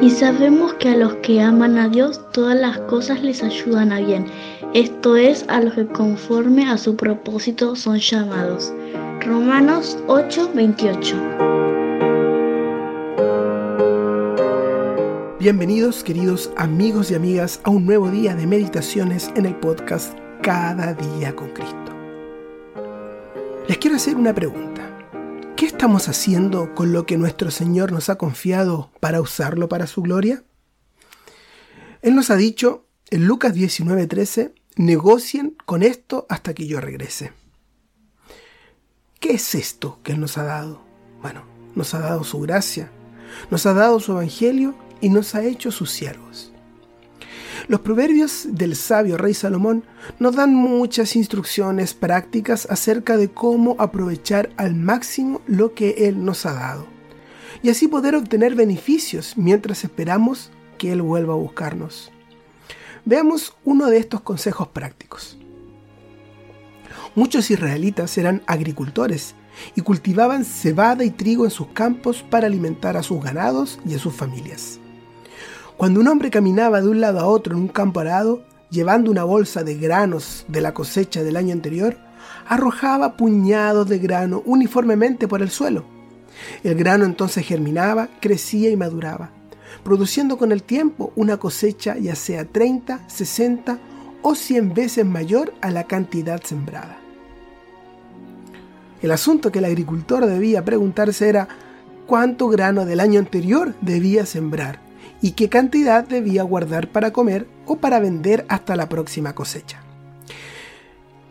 Y sabemos que a los que aman a Dios todas las cosas les ayudan a bien. Esto es a los que conforme a su propósito son llamados. Romanos 8:28. Bienvenidos queridos amigos y amigas a un nuevo día de meditaciones en el podcast Cada día con Cristo. Les quiero hacer una pregunta. ¿Qué estamos haciendo con lo que nuestro Señor nos ha confiado para usarlo para su gloria? Él nos ha dicho en Lucas 19:13, negocien con esto hasta que yo regrese. ¿Qué es esto que Él nos ha dado? Bueno, nos ha dado su gracia, nos ha dado su evangelio y nos ha hecho sus siervos. Los proverbios del sabio rey Salomón nos dan muchas instrucciones prácticas acerca de cómo aprovechar al máximo lo que Él nos ha dado y así poder obtener beneficios mientras esperamos que Él vuelva a buscarnos. Veamos uno de estos consejos prácticos. Muchos israelitas eran agricultores y cultivaban cebada y trigo en sus campos para alimentar a sus ganados y a sus familias. Cuando un hombre caminaba de un lado a otro en un campo arado, llevando una bolsa de granos de la cosecha del año anterior, arrojaba puñados de grano uniformemente por el suelo. El grano entonces germinaba, crecía y maduraba, produciendo con el tiempo una cosecha ya sea 30, 60 o 100 veces mayor a la cantidad sembrada. El asunto que el agricultor debía preguntarse era cuánto grano del año anterior debía sembrar y qué cantidad debía guardar para comer o para vender hasta la próxima cosecha.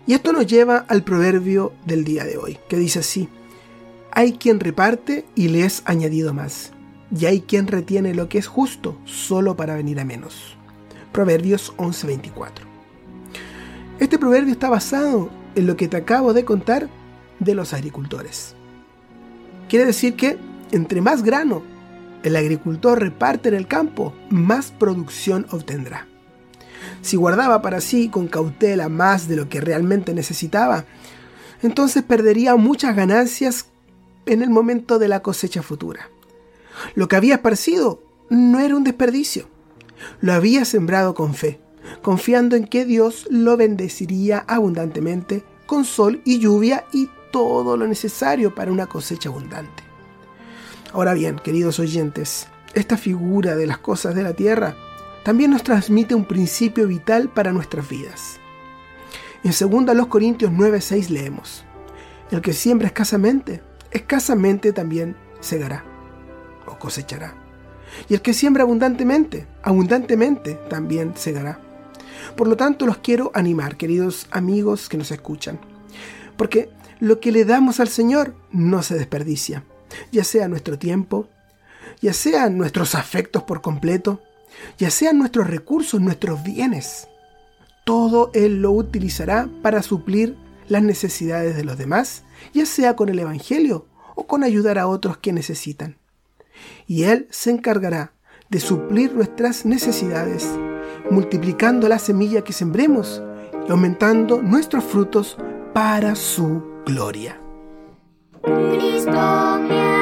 Y esto nos lleva al proverbio del día de hoy, que dice así, hay quien reparte y le es añadido más, y hay quien retiene lo que es justo solo para venir a menos. Proverbios 11:24. Este proverbio está basado en lo que te acabo de contar de los agricultores. Quiere decir que entre más grano el agricultor reparte en el campo, más producción obtendrá. Si guardaba para sí con cautela más de lo que realmente necesitaba, entonces perdería muchas ganancias en el momento de la cosecha futura. Lo que había esparcido no era un desperdicio, lo había sembrado con fe, confiando en que Dios lo bendeciría abundantemente con sol y lluvia y todo lo necesario para una cosecha abundante. Ahora bien, queridos oyentes, esta figura de las cosas de la tierra también nos transmite un principio vital para nuestras vidas. En 2 Corintios 9:6 leemos, El que siembra escasamente, escasamente también segará o cosechará. Y el que siembra abundantemente, abundantemente también segará. Por lo tanto, los quiero animar, queridos amigos que nos escuchan, porque lo que le damos al Señor no se desperdicia ya sea nuestro tiempo, ya sean nuestros afectos por completo, ya sean nuestros recursos, nuestros bienes. Todo Él lo utilizará para suplir las necesidades de los demás, ya sea con el Evangelio o con ayudar a otros que necesitan. Y Él se encargará de suplir nuestras necesidades, multiplicando la semilla que sembremos y aumentando nuestros frutos para su gloria. Cristo